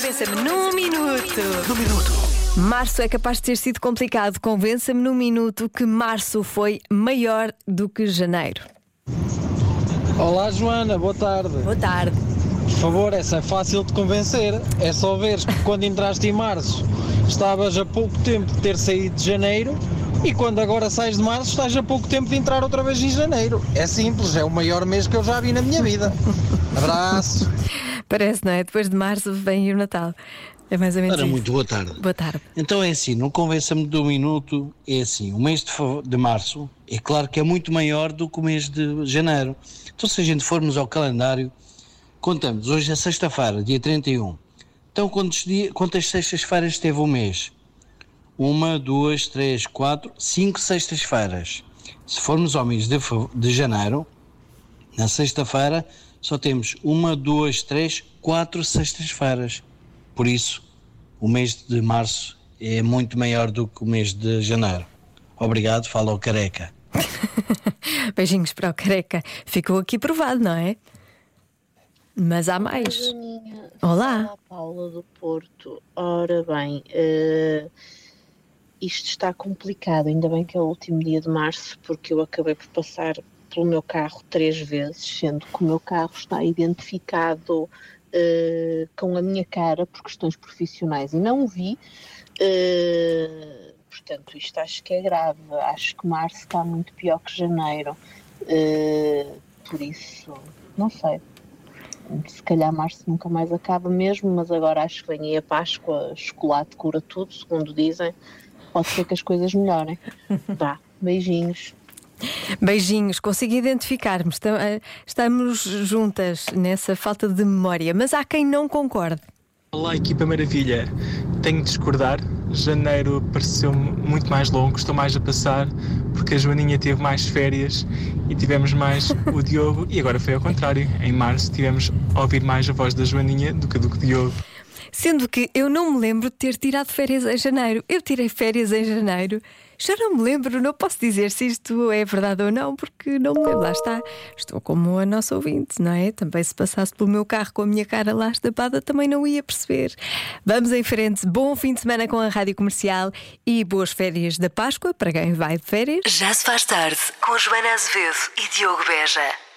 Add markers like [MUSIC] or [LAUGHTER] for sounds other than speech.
Convença-me num minuto. No minuto. Março é capaz de ter sido complicado. Convença-me num minuto que março foi maior do que janeiro. Olá Joana, boa tarde. Boa tarde. Por favor, essa é fácil de convencer. É só veres que quando entraste em março estavas a pouco tempo de ter saído de janeiro e quando agora sais de março estás a pouco tempo de entrar outra vez em janeiro. É simples, é o maior mês que eu já vi na minha vida. Abraço. [LAUGHS] Parece, não é? Depois de março vem o Natal. É mais ou menos Ora, isso. muito boa tarde. Boa tarde. Então é assim, não convença-me do minuto, é assim, o mês de, de março é claro que é muito maior do que o mês de janeiro. Então se a gente formos ao calendário, contamos, hoje é sexta-feira, dia 31. Então quantos, dia, quantas sextas-feiras teve o mês? Uma, duas, três, quatro, cinco sextas-feiras. Se formos ao mês de, de janeiro, na sexta-feira, só temos uma, duas, três, quatro sextas-feiras. Por isso, o mês de março é muito maior do que o mês de janeiro. Obrigado, fala ao careca. [LAUGHS] Beijinhos para o careca. Ficou aqui provado, não é? Mas há mais. Olá. a Paula do Porto. Ora bem, eh, isto está complicado, ainda bem que é o último dia de março, porque eu acabei por passar pelo meu carro três vezes, sendo que o meu carro está identificado eh, com a minha cara por questões profissionais e não o vi. eh, portanto, isto acho que é grave. Acho que março está muito pior que janeiro. Eh, por isso, não sei. Se calhar março nunca mais acaba mesmo, mas agora acho que vem aí a Páscoa, chocolate cura tudo, segundo dizem. Pode ser que as coisas melhorem. [LAUGHS] Vá, beijinhos. Beijinhos, consigo identificar-me. Eh, Estamos juntas nessa falta de memória, mas há quem não concorde. Olá, equipa maravilha. Tenho de discordar. Janeiro pareceu muito mais longo, estou mais a passar, porque a Joaninha teve mais férias e tivemos mais o [LAUGHS] Diogo, e agora foi ao contrário. Em março tivemos a ouvir mais a voz da Joaninha do que do Diogo. Sendo que eu não me lembro de ter tirado férias em janeiro. Eu tirei férias em janeiro. Já não me lembro, não posso dizer se isto é verdade ou não, porque não me lembro. Lá está. Estou como a nossa ouvinte, não é? Também se passasse pelo meu carro com a minha cara lá estapada, também não ia perceber. Vamos em frente. Bom fim de semana com a Rádio Comercial e boas férias da Páscoa para quem vai de férias. Já se faz tarde com Joana Azevedo e Diogo Beja.